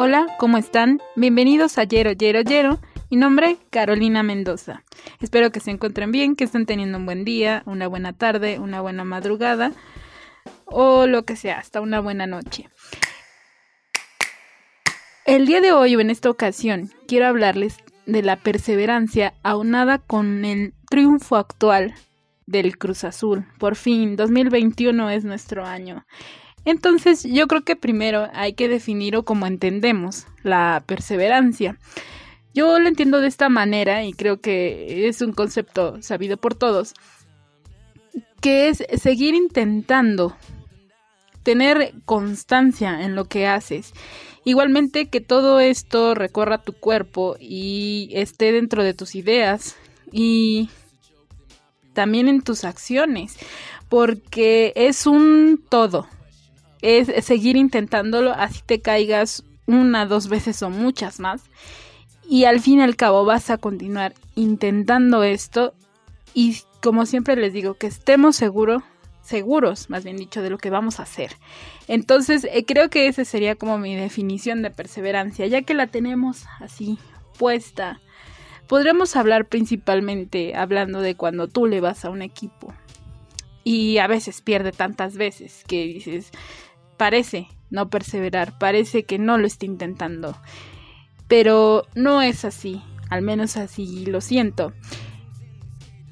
Hola, ¿cómo están? Bienvenidos a Yero Yero Yero. Mi nombre, Carolina Mendoza. Espero que se encuentren bien, que estén teniendo un buen día, una buena tarde, una buena madrugada o lo que sea, hasta una buena noche. El día de hoy o en esta ocasión quiero hablarles de la perseverancia aunada con el triunfo actual del Cruz Azul. Por fin, 2021 es nuestro año. Entonces yo creo que primero hay que definir o como entendemos la perseverancia. Yo lo entiendo de esta manera y creo que es un concepto sabido por todos, que es seguir intentando tener constancia en lo que haces. Igualmente que todo esto recorra tu cuerpo y esté dentro de tus ideas y también en tus acciones, porque es un todo. Es seguir intentándolo, así te caigas una, dos veces o muchas más. Y al fin y al cabo vas a continuar intentando esto y como siempre les digo, que estemos seguros, seguros, más bien dicho, de lo que vamos a hacer. Entonces, eh, creo que esa sería como mi definición de perseverancia, ya que la tenemos así puesta. Podremos hablar principalmente hablando de cuando tú le vas a un equipo y a veces pierde tantas veces que dices, parece no perseverar, parece que no lo está intentando. Pero no es así, al menos así lo siento.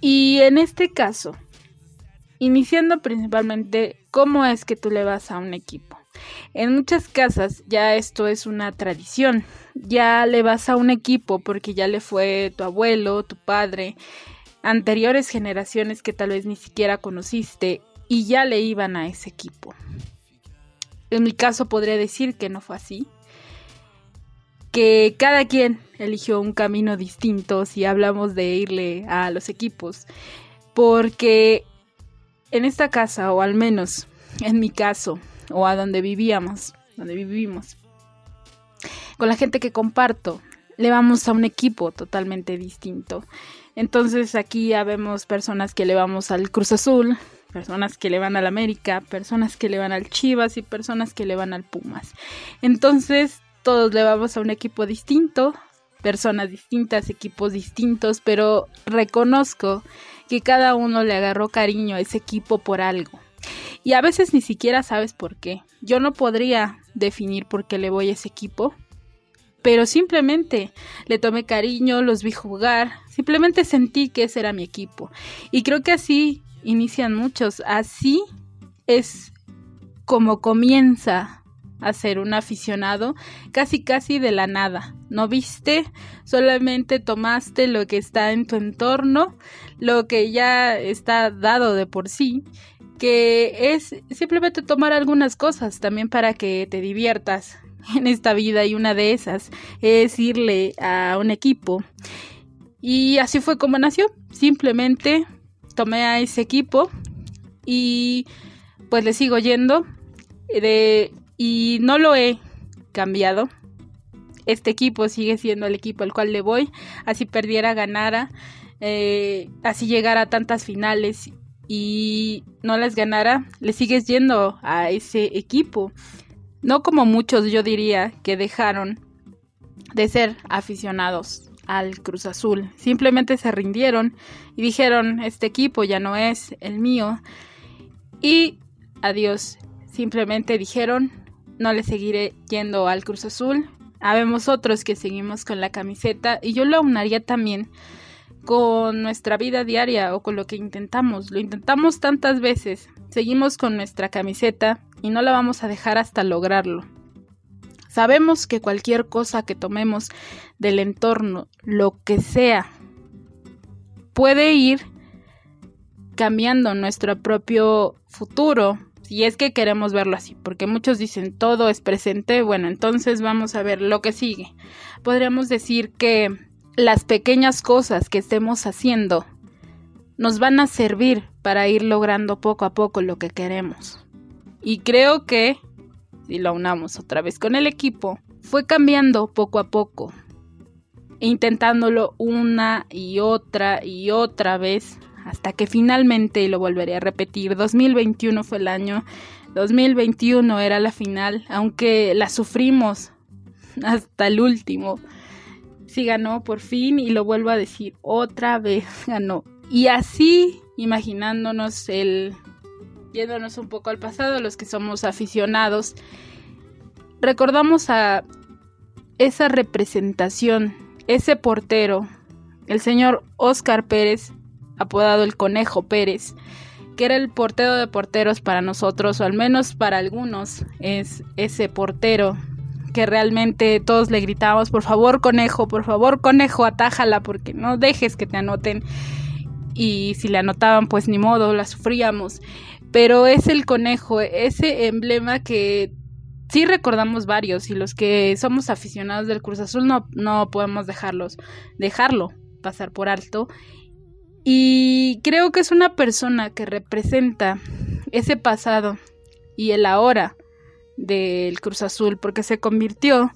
Y en este caso, iniciando principalmente cómo es que tú le vas a un equipo. En muchas casas ya esto es una tradición, ya le vas a un equipo porque ya le fue tu abuelo, tu padre, anteriores generaciones que tal vez ni siquiera conociste y ya le iban a ese equipo. En mi caso podría decir que no fue así, que cada quien eligió un camino distinto si hablamos de irle a los equipos, porque en esta casa, o al menos en mi caso, o a donde vivíamos, donde vivimos, con la gente que comparto, le vamos a un equipo totalmente distinto. Entonces aquí ya vemos personas que le vamos al Cruz Azul, personas que le van al América, personas que le van al Chivas y personas que le van al Pumas. Entonces todos le vamos a un equipo distinto, personas distintas, equipos distintos, pero reconozco que cada uno le agarró cariño a ese equipo por algo. Y a veces ni siquiera sabes por qué. Yo no podría definir por qué le voy a ese equipo, pero simplemente le tomé cariño, los vi jugar, simplemente sentí que ese era mi equipo. Y creo que así inician muchos, así es como comienza a ser un aficionado casi casi de la nada. No viste, solamente tomaste lo que está en tu entorno, lo que ya está dado de por sí, que es simplemente tomar algunas cosas también para que te diviertas en esta vida y una de esas es irle a un equipo. Y así fue como nació. Simplemente tomé a ese equipo y pues le sigo yendo. De y no lo he cambiado. Este equipo sigue siendo el equipo al cual le voy. Así perdiera, ganara, eh, así llegara a tantas finales y no las ganara, le sigues yendo a ese equipo. No como muchos yo diría que dejaron de ser aficionados al Cruz Azul. Simplemente se rindieron y dijeron, este equipo ya no es el mío. Y adiós. Simplemente dijeron, no le seguiré yendo al Cruz Azul. Habemos otros que seguimos con la camiseta y yo lo aunaría también con nuestra vida diaria o con lo que intentamos. Lo intentamos tantas veces, seguimos con nuestra camiseta y no la vamos a dejar hasta lograrlo. Sabemos que cualquier cosa que tomemos del entorno, lo que sea, puede ir cambiando nuestro propio futuro, si es que queremos verlo así, porque muchos dicen todo es presente, bueno, entonces vamos a ver lo que sigue. Podríamos decir que las pequeñas cosas que estemos haciendo nos van a servir para ir logrando poco a poco lo que queremos. Y creo que, si lo unamos otra vez con el equipo, fue cambiando poco a poco, intentándolo una y otra y otra vez hasta que finalmente, y lo volveré a repetir, 2021 fue el año, 2021 era la final, aunque la sufrimos hasta el último. Sí ganó por fin y lo vuelvo a decir, otra vez ganó. Y así, imaginándonos el, yéndonos un poco al pasado, los que somos aficionados, recordamos a esa representación, ese portero, el señor Oscar Pérez, apodado el Conejo Pérez, que era el portero de porteros para nosotros, o al menos para algunos, es ese portero que realmente todos le gritábamos, por favor conejo, por favor conejo, atájala porque no dejes que te anoten. Y si le anotaban, pues ni modo, la sufríamos. Pero es el conejo, ese emblema que sí recordamos varios y los que somos aficionados del Cruz Azul no, no podemos dejarlos, dejarlo pasar por alto. Y creo que es una persona que representa ese pasado y el ahora del Cruz Azul porque se convirtió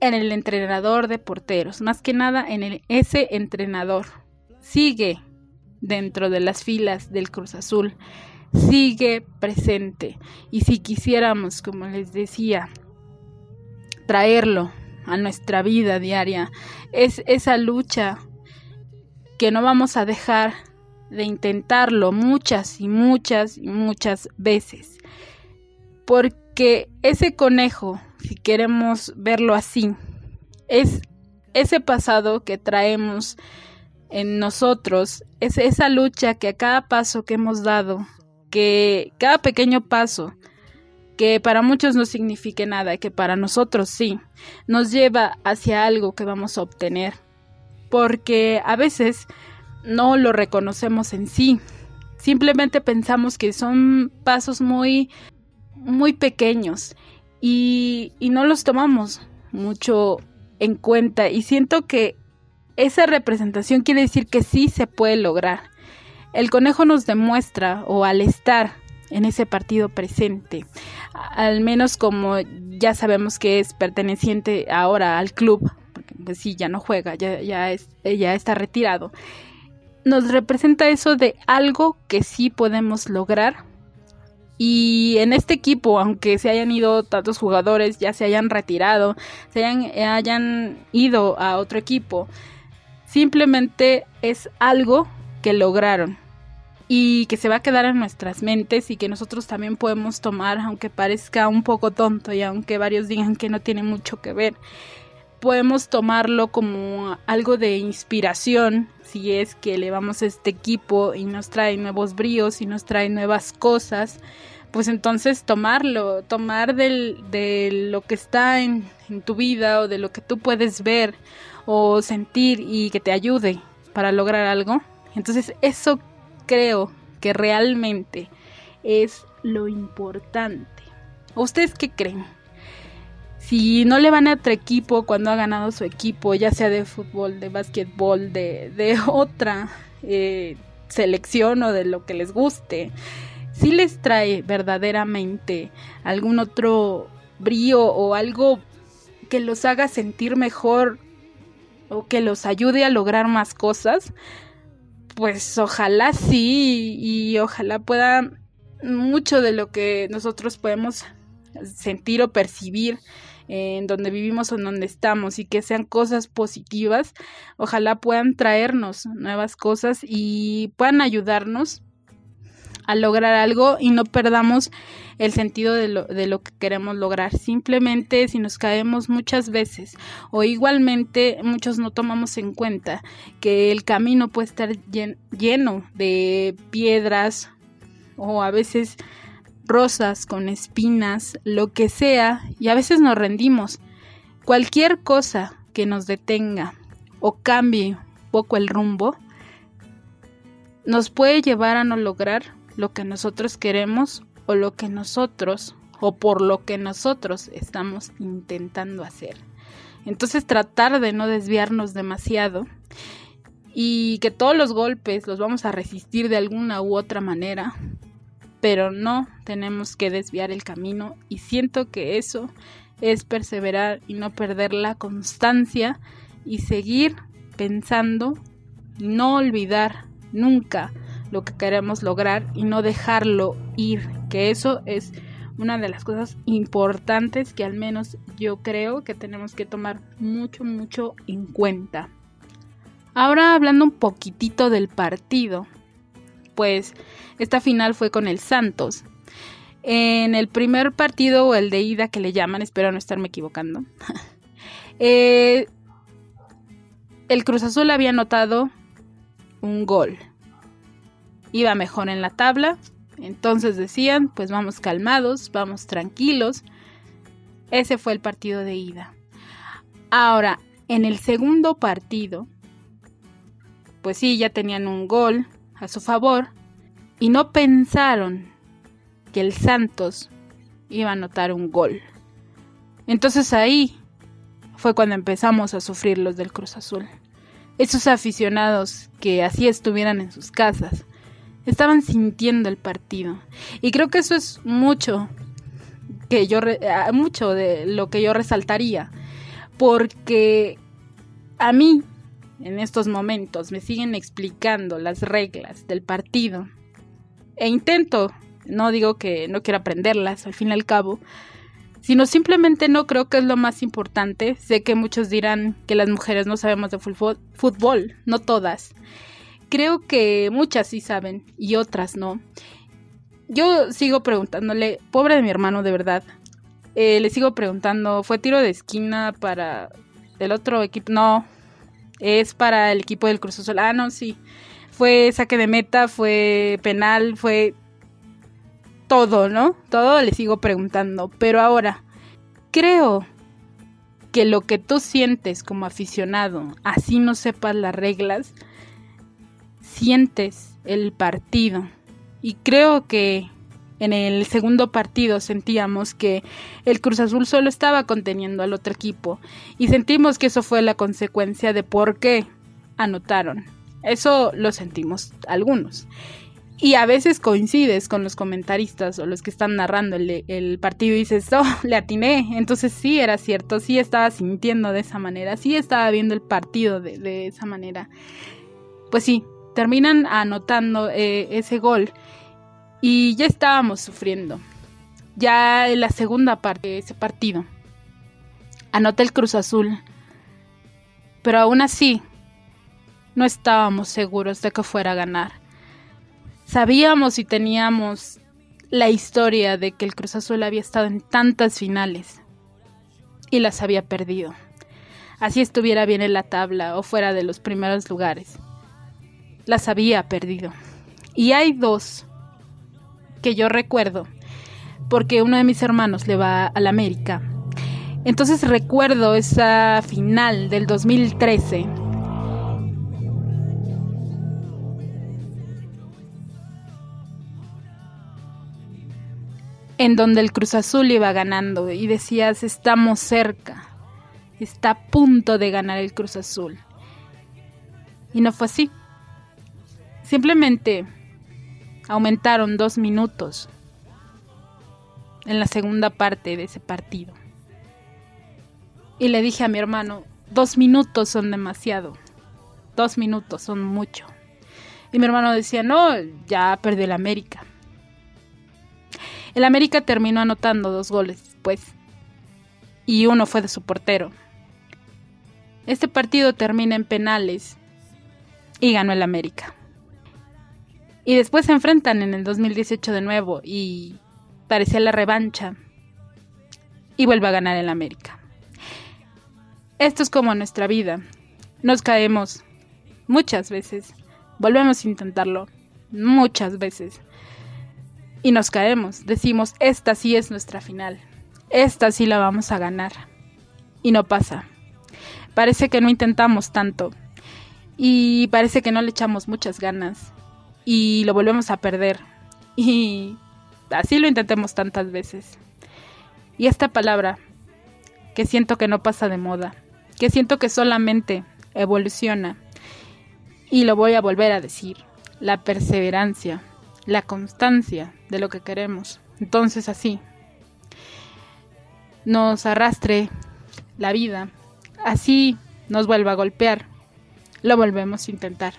en el entrenador de porteros, más que nada en el, ese entrenador. Sigue dentro de las filas del Cruz Azul, sigue presente. Y si quisiéramos, como les decía, traerlo a nuestra vida diaria, es esa lucha que no vamos a dejar de intentarlo muchas y muchas y muchas veces. Porque ese conejo, si queremos verlo así, es ese pasado que traemos en nosotros, es esa lucha que a cada paso que hemos dado, que cada pequeño paso, que para muchos no signifique nada, que para nosotros sí, nos lleva hacia algo que vamos a obtener, porque a veces no lo reconocemos en sí, simplemente pensamos que son pasos muy muy pequeños y, y no los tomamos mucho en cuenta y siento que esa representación quiere decir que sí se puede lograr. El conejo nos demuestra, o al estar en ese partido presente, al menos como ya sabemos que es perteneciente ahora al club, porque pues sí, ya no juega, ya, ya, es, ya está retirado, nos representa eso de algo que sí podemos lograr. Y en este equipo, aunque se hayan ido tantos jugadores, ya se hayan retirado, se hayan ido a otro equipo, simplemente es algo que lograron y que se va a quedar en nuestras mentes y que nosotros también podemos tomar, aunque parezca un poco tonto y aunque varios digan que no tiene mucho que ver, podemos tomarlo como algo de inspiración si es que le vamos a este equipo y nos trae nuevos bríos y nos trae nuevas cosas pues entonces tomarlo, tomar del, de lo que está en, en tu vida o de lo que tú puedes ver o sentir y que te ayude para lograr algo. Entonces eso creo que realmente es lo importante. ¿Ustedes qué creen? Si no le van a otro equipo cuando ha ganado su equipo, ya sea de fútbol, de básquetbol, de, de otra eh, selección o de lo que les guste, si les trae verdaderamente algún otro brío o algo que los haga sentir mejor o que los ayude a lograr más cosas, pues ojalá sí y ojalá pueda mucho de lo que nosotros podemos sentir o percibir en donde vivimos o en donde estamos y que sean cosas positivas, ojalá puedan traernos nuevas cosas y puedan ayudarnos a lograr algo y no perdamos el sentido de lo, de lo que queremos lograr. Simplemente si nos caemos muchas veces o igualmente muchos no tomamos en cuenta que el camino puede estar lleno de piedras o a veces rosas con espinas, lo que sea, y a veces nos rendimos. Cualquier cosa que nos detenga o cambie un poco el rumbo, nos puede llevar a no lograr lo que nosotros queremos o lo que nosotros o por lo que nosotros estamos intentando hacer. Entonces tratar de no desviarnos demasiado y que todos los golpes los vamos a resistir de alguna u otra manera, pero no tenemos que desviar el camino y siento que eso es perseverar y no perder la constancia y seguir pensando no olvidar nunca lo que queremos lograr y no dejarlo ir, que eso es una de las cosas importantes que al menos yo creo que tenemos que tomar mucho, mucho en cuenta. Ahora hablando un poquitito del partido, pues esta final fue con el Santos. En el primer partido o el de ida que le llaman, espero no estarme equivocando, eh, el Cruz Azul había anotado un gol. Iba mejor en la tabla, entonces decían, pues vamos calmados, vamos tranquilos. Ese fue el partido de ida. Ahora, en el segundo partido, pues sí, ya tenían un gol a su favor y no pensaron que el Santos iba a anotar un gol. Entonces ahí fue cuando empezamos a sufrir los del Cruz Azul. Esos aficionados que así estuvieran en sus casas, estaban sintiendo el partido. Y creo que eso es mucho que yo ah, mucho de lo que yo resaltaría, porque a mí en estos momentos me siguen explicando las reglas del partido e intento, no digo que no quiero aprenderlas al fin y al cabo, sino simplemente no creo que es lo más importante. Sé que muchos dirán que las mujeres no sabemos de fútbol, no todas. Creo que muchas sí saben y otras no. Yo sigo preguntándole, pobre de mi hermano de verdad. Eh, le sigo preguntando, ¿fue tiro de esquina para el otro equipo? No, es para el equipo del Cruz Azul. Ah, no, sí. Fue saque de meta, fue penal, fue todo, ¿no? Todo le sigo preguntando. Pero ahora, creo que lo que tú sientes como aficionado, así no sepas las reglas, sientes el partido. Y creo que en el segundo partido sentíamos que el Cruz Azul solo estaba conteniendo al otro equipo y sentimos que eso fue la consecuencia de por qué anotaron. Eso lo sentimos algunos. Y a veces coincides con los comentaristas o los que están narrando el, partido y dices, oh, le atiné. Entonces sí era cierto, sí estaba sintiendo de esa manera, sí estaba viendo el partido de, de esa manera. Pues sí, terminan anotando eh, ese gol y ya estábamos sufriendo. Ya en la segunda parte de ese partido, anota el Cruz Azul, pero aún así no estábamos seguros de que fuera a ganar. Sabíamos y teníamos la historia de que el Cruz Azul había estado en tantas finales y las había perdido. Así estuviera bien en la tabla o fuera de los primeros lugares las había perdido. Y hay dos que yo recuerdo, porque uno de mis hermanos le va a la América. Entonces recuerdo esa final del 2013. En donde el Cruz Azul iba ganando y decías, estamos cerca, está a punto de ganar el Cruz Azul. Y no fue así. Simplemente aumentaron dos minutos en la segunda parte de ese partido. Y le dije a mi hermano, dos minutos son demasiado, dos minutos son mucho. Y mi hermano decía, no, ya perdió el América. El América terminó anotando dos goles pues, y uno fue de su portero. Este partido termina en penales y ganó el América. Y después se enfrentan en el 2018 de nuevo y parecía la revancha. Y vuelve a ganar el América. Esto es como nuestra vida. Nos caemos muchas veces. Volvemos a intentarlo muchas veces. Y nos caemos. Decimos, esta sí es nuestra final. Esta sí la vamos a ganar. Y no pasa. Parece que no intentamos tanto. Y parece que no le echamos muchas ganas y lo volvemos a perder. Y así lo intentemos tantas veces. Y esta palabra, que siento que no pasa de moda, que siento que solamente evoluciona, y lo voy a volver a decir, la perseverancia, la constancia de lo que queremos. Entonces así, nos arrastre la vida, así nos vuelva a golpear, lo volvemos a intentar.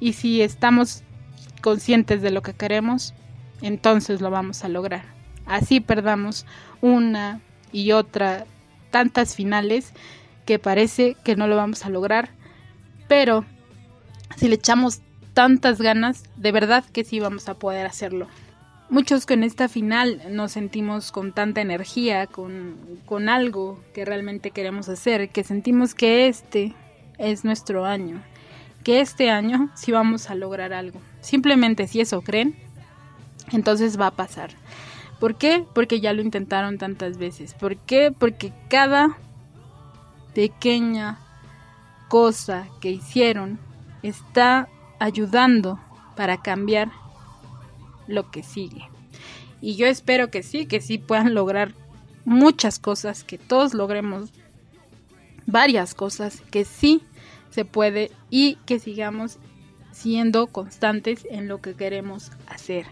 Y si estamos conscientes de lo que queremos, entonces lo vamos a lograr. así perdamos una y otra tantas finales que parece que no lo vamos a lograr, pero si le echamos tantas ganas, de verdad que sí vamos a poder hacerlo. Muchos con esta final nos sentimos con tanta energía, con, con algo que realmente queremos hacer, que sentimos que este es nuestro año, que este año sí vamos a lograr algo. Simplemente si eso creen, entonces va a pasar. ¿Por qué? Porque ya lo intentaron tantas veces. ¿Por qué? Porque cada pequeña cosa que hicieron está ayudando para cambiar lo que sigue. Y yo espero que sí, que sí puedan lograr muchas cosas, que todos logremos varias cosas, que sí se puede y que sigamos siendo constantes en lo que queremos hacer.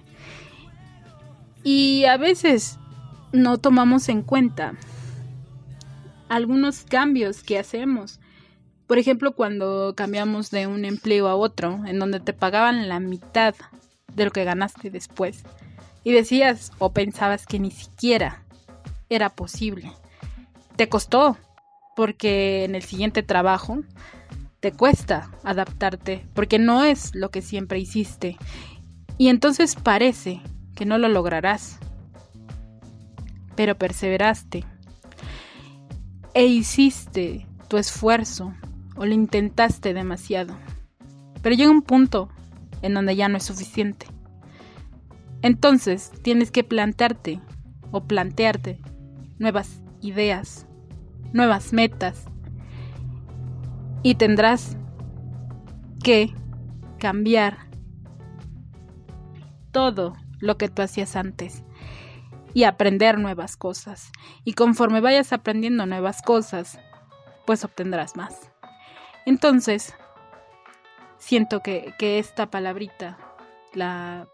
Y a veces no tomamos en cuenta algunos cambios que hacemos. Por ejemplo, cuando cambiamos de un empleo a otro, en donde te pagaban la mitad de lo que ganaste después. Y decías o pensabas que ni siquiera era posible. Te costó, porque en el siguiente trabajo te cuesta adaptarte, porque no es lo que siempre hiciste. Y entonces parece que no lo lograrás. Pero perseveraste e hiciste tu esfuerzo o lo intentaste demasiado. Pero llega un punto en donde ya no es suficiente. Entonces tienes que plantarte o plantearte nuevas ideas, nuevas metas y tendrás que cambiar todo lo que tú hacías antes y aprender nuevas cosas. Y conforme vayas aprendiendo nuevas cosas, pues obtendrás más. Entonces, siento que, esta palabrita, la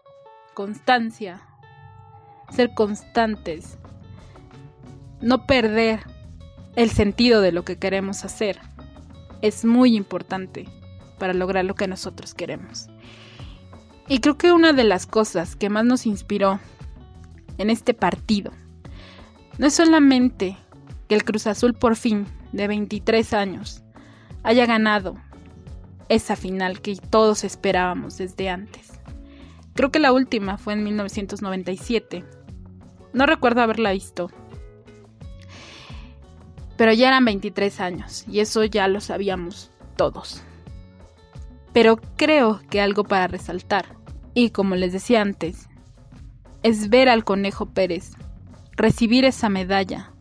constancia, ser constantes, no perder el sentido de lo que queremos hacer, es muy importante para lograr lo que nosotros queremos. Y creo que una de las cosas que más nos inspiró en este partido no es solamente que el Cruz Azul por fin, de 23 años, haya ganado esa final que todos esperábamos desde antes. Creo que la última fue en 1997. No recuerdo haberla visto. Pero ya eran 23 años y eso ya lo sabíamos todos. Pero creo que algo para resaltar, y como les decía antes, es ver al Conejo Pérez recibir esa medalla,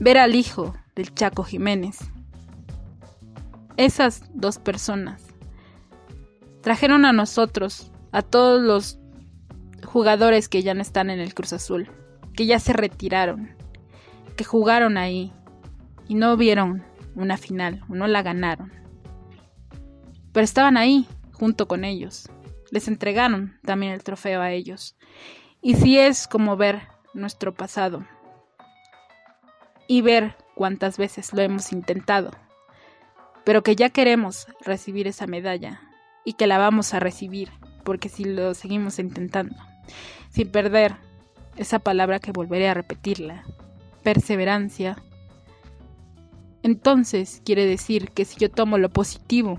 ver al hijo del Chaco Jiménez esas dos personas trajeron a nosotros, a todos los jugadores que ya no están en el Cruz Azul, que ya se retiraron, que jugaron ahí y no vieron una final o no la ganaron. Pero estaban ahí junto con ellos. Les entregaron también el trofeo a ellos. Y si es como ver nuestro pasado y ver cuántas veces lo hemos intentado pero que ya queremos recibir esa medalla y que la vamos a recibir, porque si lo seguimos intentando, sin perder esa palabra que volveré a repetirla, perseverancia, entonces quiere decir que si yo tomo lo positivo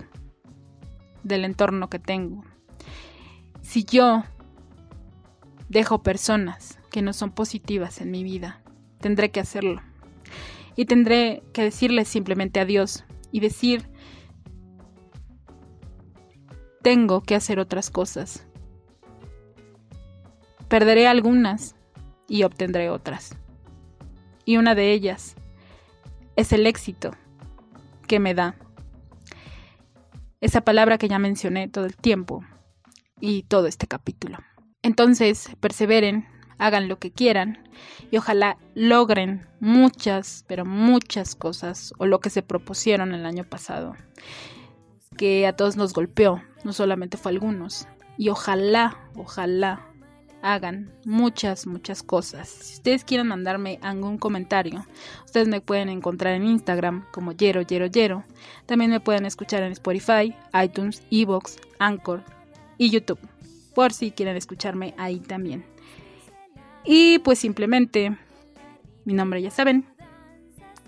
del entorno que tengo, si yo dejo personas que no son positivas en mi vida, tendré que hacerlo. Y tendré que decirles simplemente adiós, y decir, tengo que hacer otras cosas. Perderé algunas y obtendré otras. Y una de ellas es el éxito que me da. Esa palabra que ya mencioné todo el tiempo y todo este capítulo. Entonces, perseveren, hagan lo que quieran y ojalá logren muchas, pero muchas cosas o lo que se propusieron el año pasado, que a todos nos golpeó, no solamente fue a algunos. Y ojalá, ojalá hagan muchas, muchas cosas. Si ustedes quieren mandarme algún comentario, ustedes me pueden encontrar en Instagram como Yero Yero Yero. También me pueden escuchar en Spotify, iTunes, Evox, Anchor y YouTube, por si quieren escucharme ahí también. Y pues simplemente, mi nombre ya saben,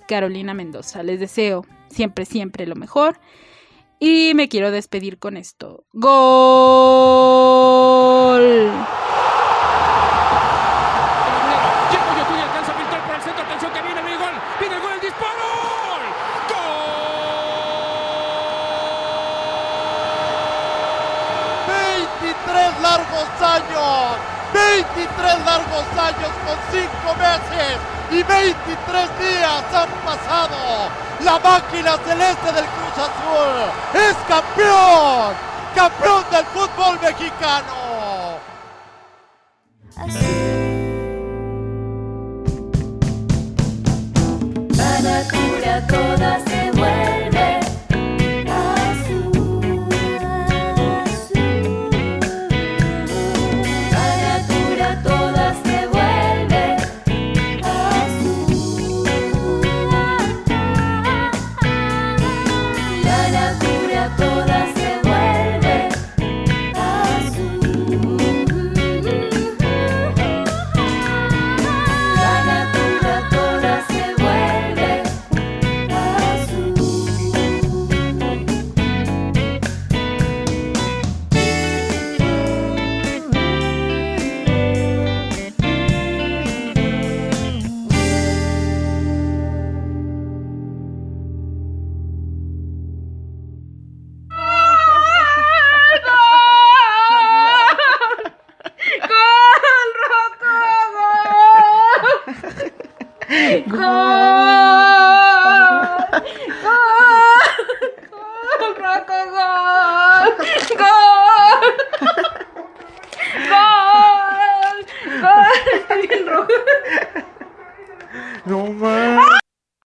Carolina Mendoza. Les deseo siempre, siempre lo mejor. Y me quiero despedir con esto. ¡Gol! largos años, 23 largos años con 5 meses y 23 días han pasado. La máquina celeste del Cruz Azul es campeón, campeón del fútbol mexicano. La toda se vuelve.